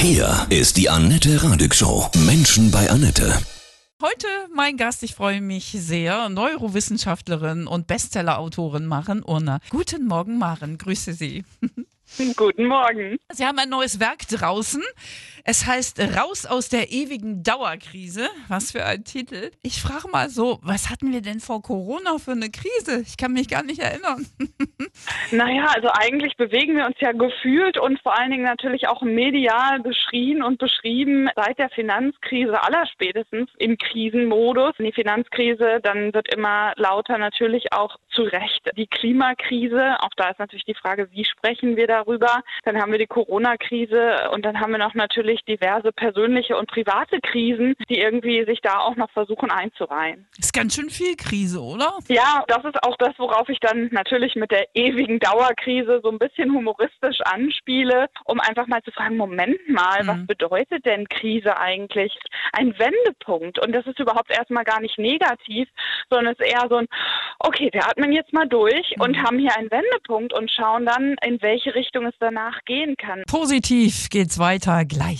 Hier ist die Annette Radig Show. Menschen bei Annette. Heute mein Gast, ich freue mich sehr, Neurowissenschaftlerin und Bestsellerautorin Maren Urner. Guten Morgen, Maren, grüße Sie. Guten Morgen. Sie haben ein neues Werk draußen. Es heißt Raus aus der ewigen Dauerkrise. Was für ein Titel. Ich frage mal so, was hatten wir denn vor Corona für eine Krise? Ich kann mich gar nicht erinnern. Naja, also eigentlich bewegen wir uns ja gefühlt und vor allen Dingen natürlich auch medial beschrien und beschrieben seit der Finanzkrise allerspätestens im Krisenmodus. Die Finanzkrise, dann wird immer lauter natürlich auch zu Recht die Klimakrise. Auch da ist natürlich die Frage, wie sprechen wir darüber? Dann haben wir die Corona-Krise und dann haben wir noch natürlich diverse persönliche und private Krisen, die irgendwie sich da auch noch versuchen einzureihen. Ist ganz schön viel Krise, oder? Ja, das ist auch das, worauf ich dann natürlich mit der ewigen Dauerkrise so ein bisschen humoristisch anspiele, um einfach mal zu fragen, Moment mal, mhm. was bedeutet denn Krise eigentlich? Ein Wendepunkt. Und das ist überhaupt erstmal gar nicht negativ, sondern es ist eher so ein, okay, wir atmen jetzt mal durch mhm. und haben hier einen Wendepunkt und schauen dann, in welche Richtung es danach gehen kann. Positiv geht's weiter gleich.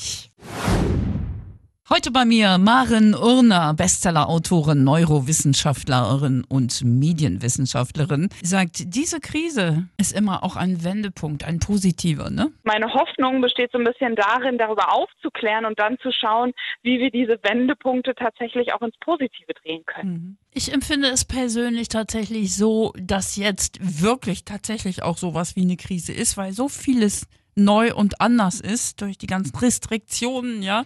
Heute bei mir Maren Urner, Bestsellerautorin, Neurowissenschaftlerin und Medienwissenschaftlerin, sagt, diese Krise ist immer auch ein Wendepunkt, ein positiver, ne? Meine Hoffnung besteht so ein bisschen darin, darüber aufzuklären und dann zu schauen, wie wir diese Wendepunkte tatsächlich auch ins Positive drehen können. Mhm. Ich empfinde es persönlich tatsächlich so, dass jetzt wirklich tatsächlich auch sowas wie eine Krise ist, weil so vieles neu und anders ist durch die ganzen Restriktionen, ja,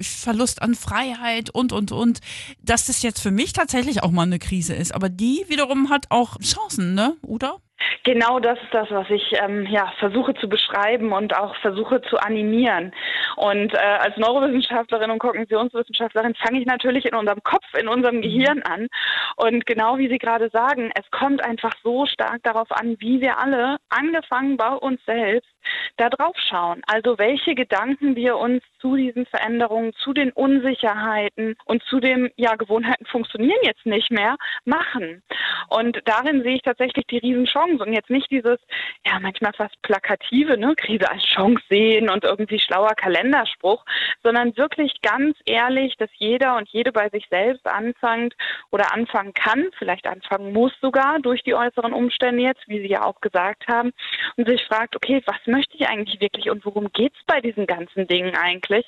Verlust an Freiheit und, und, und, dass das jetzt für mich tatsächlich auch mal eine Krise ist. Aber die wiederum hat auch Chancen, ne, oder? Genau das ist das, was ich ähm, ja, versuche zu beschreiben und auch versuche zu animieren. Und äh, als Neurowissenschaftlerin und Kognitionswissenschaftlerin fange ich natürlich in unserem Kopf, in unserem Gehirn an. Und genau wie Sie gerade sagen, es kommt einfach so stark darauf an, wie wir alle, angefangen bei uns selbst, da drauf schauen. Also welche Gedanken wir uns zu diesen Veränderungen, zu den Unsicherheiten und zu dem, ja, Gewohnheiten funktionieren jetzt nicht mehr, machen. Und darin sehe ich tatsächlich die Riesenchance und jetzt nicht dieses, ja, manchmal fast plakative, ne, Krise als Chance sehen und irgendwie schlauer Kalenderspruch, sondern wirklich ganz ehrlich, dass jeder und jede bei sich selbst anfängt oder anfangen kann, vielleicht anfangen muss sogar durch die äußeren Umstände jetzt, wie Sie ja auch gesagt haben, und sich fragt, okay, was möchte ich eigentlich wirklich und worum geht's bei diesen ganzen Dingen eigentlich?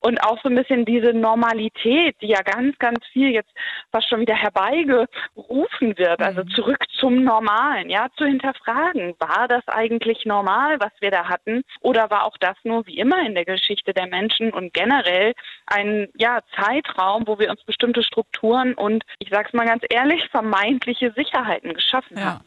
Und auch so ein bisschen diese Normalität, die ja ganz, ganz viel jetzt fast schon wieder herbeigerufen wird, also mhm. zurück zum Normalen, ja, zu hinterfragen, war das eigentlich normal, was wir da hatten, oder war auch das nur wie immer in der Geschichte der Menschen und generell ein ja, Zeitraum, wo wir uns bestimmte Strukturen und ich sage es mal ganz ehrlich, vermeintliche Sicherheiten geschaffen ja. haben.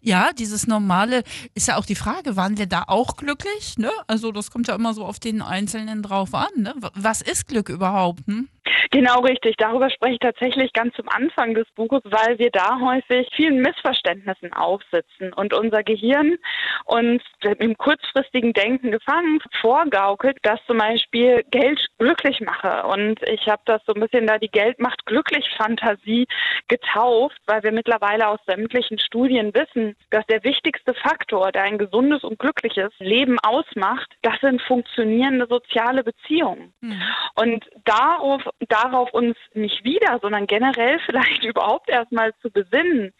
Ja, dieses Normale ist ja auch die Frage, waren wir da auch glücklich? Ne? Also das kommt ja immer so auf den Einzelnen drauf an. Ne? Was ist Glück überhaupt? Hm? Genau richtig. Darüber spreche ich tatsächlich ganz zum Anfang des Buches, weil wir da häufig vielen Missverständnissen aufsitzen und unser Gehirn uns im kurzfristigen Denken gefangen vorgaukelt, dass zum Beispiel Geld glücklich mache. Und ich habe das so ein bisschen da die Geld macht glücklich Fantasie getauft, weil wir mittlerweile aus sämtlichen Studien wissen, dass der wichtigste Faktor, der ein gesundes und glückliches Leben ausmacht, das sind funktionierende soziale Beziehungen. Mhm. Und darauf darauf uns nicht wieder, sondern generell vielleicht überhaupt erstmal zu besinnen.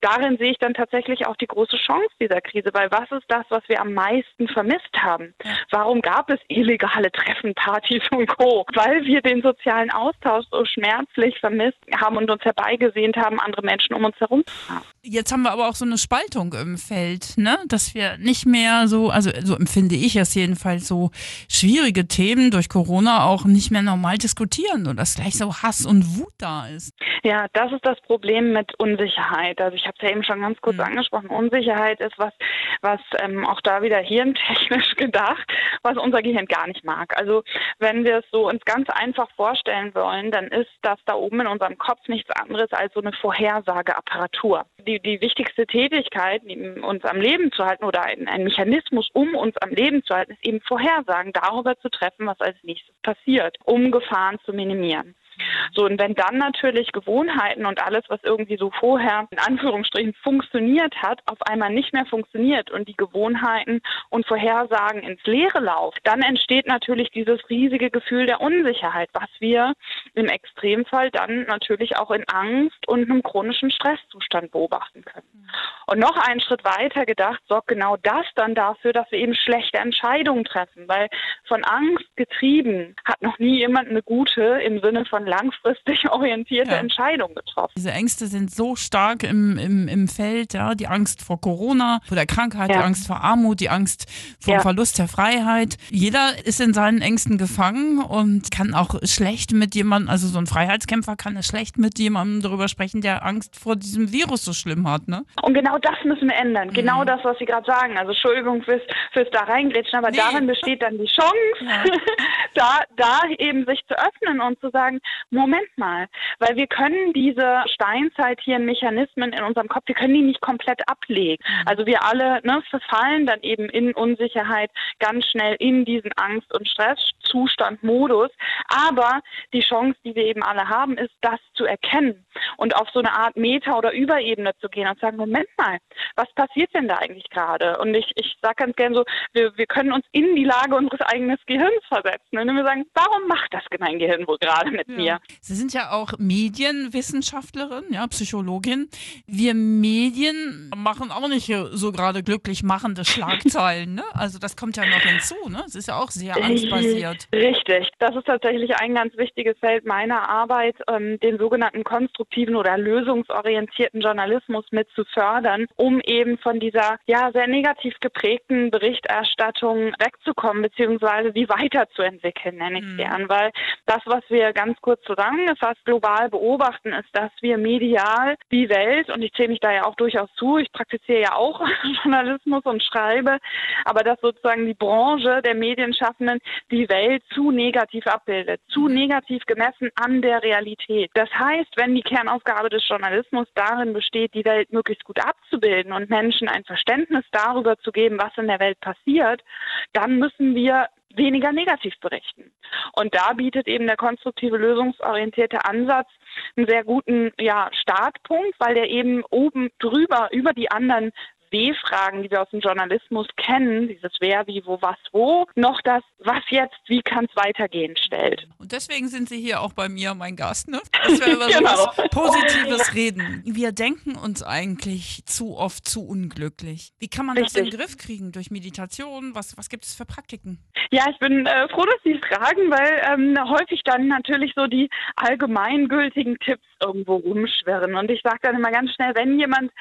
Darin sehe ich dann tatsächlich auch die große Chance dieser Krise, weil was ist das, was wir am meisten vermisst haben? Warum gab es illegale Treffen, Partys und Co? Weil wir den sozialen Austausch so schmerzlich vermisst haben und uns herbeigesehnt haben, andere Menschen um uns herum zu haben. Jetzt haben wir aber auch so eine Spaltung im Feld, ne? dass wir nicht mehr so, also so empfinde ich es jedenfalls, so schwierige Themen durch Corona auch nicht mehr normal diskutieren und dass gleich so Hass und Wut da ist. Ja, das ist das Problem mit Unsicherheit. Also ich habe es ja eben schon ganz kurz mhm. angesprochen. Unsicherheit ist was, was ähm, auch da wieder hirntechnisch gedacht, was unser Gehirn gar nicht mag. Also wenn wir es so uns ganz einfach vorstellen wollen, dann ist das da oben in unserem Kopf nichts anderes als so eine Vorhersageapparatur. Die, die wichtigste Tätigkeit, uns am Leben zu halten oder ein, ein Mechanismus, um uns am Leben zu halten, ist eben Vorhersagen darüber zu treffen, was als nächstes passiert, um Gefahren zu minimieren. So, und wenn dann natürlich Gewohnheiten und alles, was irgendwie so vorher in Anführungsstrichen funktioniert hat, auf einmal nicht mehr funktioniert und die Gewohnheiten und Vorhersagen ins Leere laufen, dann entsteht natürlich dieses riesige Gefühl der Unsicherheit, was wir im Extremfall dann natürlich auch in Angst und einem chronischen Stresszustand beobachten können. Und noch einen Schritt weiter gedacht, sorgt genau das dann dafür, dass wir eben schlechte Entscheidungen treffen, weil von Angst getrieben hat noch nie jemand eine gute im Sinne von langfristig orientierte ja. Entscheidung getroffen. Diese Ängste sind so stark im, im, im Feld, ja, die Angst vor Corona, vor der Krankheit, ja. die Angst vor Armut, die Angst vor ja. Verlust der Freiheit. Jeder ist in seinen Ängsten gefangen und kann auch schlecht mit jemandem, also so ein Freiheitskämpfer kann es schlecht mit jemandem darüber sprechen, der Angst vor diesem Virus so schlimm hat, ne? Und genau das müssen wir ändern. Genau mhm. Genau das, was Sie gerade sagen. Also Entschuldigung fürs, fürs da reingrätschen, aber nee. darin besteht dann die Chance, da, da eben sich zu öffnen und zu sagen, Moment mal, weil wir können diese steinzeitlichen Mechanismen in unserem Kopf, wir können die nicht komplett ablegen. Mhm. Also wir alle ne, verfallen dann eben in Unsicherheit ganz schnell in diesen Angst- und Stresszustand, Modus. Aber die Chance, die wir eben alle haben, ist, das zu erkennen und auf so eine Art Meta- oder Überebene zu gehen und sagen, Moment mal, was passiert denn da eigentlich gerade? Und ich, ich sage ganz gern so, wir, wir können uns in die Lage unseres eigenen Gehirns versetzen. Und wir sagen, warum macht das mein Gehirn wohl gerade mit ja. mir? Sie sind ja auch Medienwissenschaftlerin, ja, Psychologin. Wir Medien machen auch nicht so gerade glücklich machende Schlagzeilen, ne? Also das kommt ja noch hinzu, ne? Es ist ja auch sehr angstbasiert. Richtig. Das ist tatsächlich ein ganz wichtiges Feld meiner Arbeit, ähm, den sogenannten konstruktiven oder lösungsorientierten Journalismus mit zu fördern, um eben von dieser ja sehr negativ geprägten Berichterstattung wegzukommen, beziehungsweise die weiterzuentwickeln, nenne ich mhm. gern. Weil das, was wir ganz kurz zusammengefasst global beobachten, ist, dass wir medial die Welt, und ich zähle mich da ja auch durchaus zu, ich praktiziere ja auch Journalismus und schreibe, aber dass sozusagen die Branche der Medienschaffenden die Welt zu negativ abbildet, zu mhm. negativ gemessen an der Realität. Das heißt, wenn die Kernaufgabe des Journalismus darin besteht, die Welt möglichst gut abzubilden und Menschen ein Verständnis darüber zu geben, was in der Welt passiert, dann müssen wir weniger negativ berichten. Und da bietet eben der konstruktive lösungsorientierte Ansatz einen sehr guten ja, Startpunkt, weil der eben oben drüber über die anderen W-Fragen, die wir aus dem Journalismus kennen, dieses Wer, wie, wo, was, wo, noch das Was jetzt, wie kann es weitergehen stellt. Und deswegen sind Sie hier auch bei mir, mein Gast, ne? Dass wir über genau. sowas Positives reden. Wir denken uns eigentlich zu oft zu unglücklich. Wie kann man Richtig. das in den Griff kriegen? Durch Meditation? Was, was gibt es für Praktiken? Ja, ich bin äh, froh, dass Sie fragen, weil ähm, häufig dann natürlich so die allgemeingültigen Tipps irgendwo rumschwirren. Und ich sage dann immer ganz schnell, wenn jemand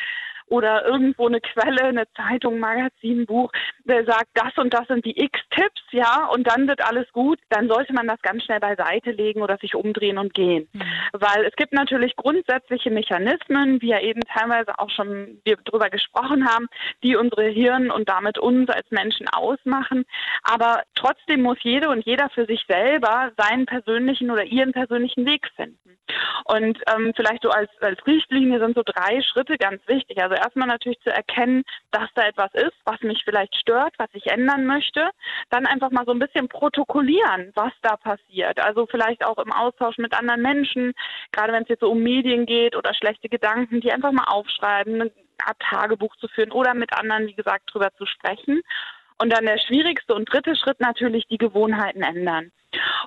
oder irgendwo eine Quelle, eine Zeitung, Magazin, Buch, der sagt, das und das sind die X-Tipps, ja, und dann wird alles gut, dann sollte man das ganz schnell beiseite legen oder sich umdrehen und gehen. Mhm. Weil es gibt natürlich grundsätzliche Mechanismen, wie ja eben teilweise auch schon wir darüber gesprochen haben, die unsere Hirn und damit uns als Menschen ausmachen. Aber trotzdem muss jede und jeder für sich selber seinen persönlichen oder ihren persönlichen Weg finden. Und ähm, vielleicht so als, als Richtlinie sind so drei Schritte ganz wichtig. Also erstmal natürlich zu erkennen, dass da etwas ist, was mich vielleicht stört, was ich ändern möchte. Dann einfach mal so ein bisschen protokollieren, was da passiert. Also vielleicht auch im Austausch mit anderen Menschen, gerade wenn es jetzt so um Medien geht oder schlechte Gedanken, die einfach mal aufschreiben, eine Art Tagebuch zu führen oder mit anderen, wie gesagt, drüber zu sprechen. Und dann der schwierigste und dritte Schritt natürlich die Gewohnheiten ändern.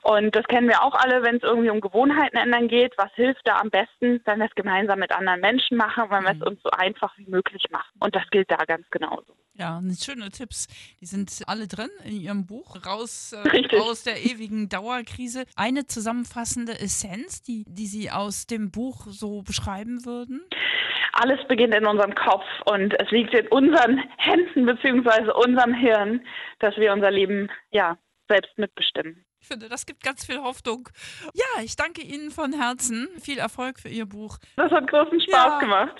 Und das kennen wir auch alle, wenn es irgendwie um Gewohnheiten ändern geht. Was hilft da am besten, wenn wir es gemeinsam mit anderen Menschen machen, wenn wir es mhm. uns so einfach wie möglich machen. Und das gilt da ganz genauso. Ja, schöne Tipps. Die sind alle drin in Ihrem Buch. Raus äh, aus der ewigen Dauerkrise. Eine zusammenfassende Essenz, die, die Sie aus dem Buch so beschreiben würden? Alles beginnt in unserem Kopf und es liegt in unseren Händen bzw. unserem Hirn, dass wir unser Leben ja selbst mitbestimmen. Ich finde, das gibt ganz viel Hoffnung. Ja, ich danke Ihnen von Herzen. Viel Erfolg für Ihr Buch. Das hat großen Spaß ja. gemacht.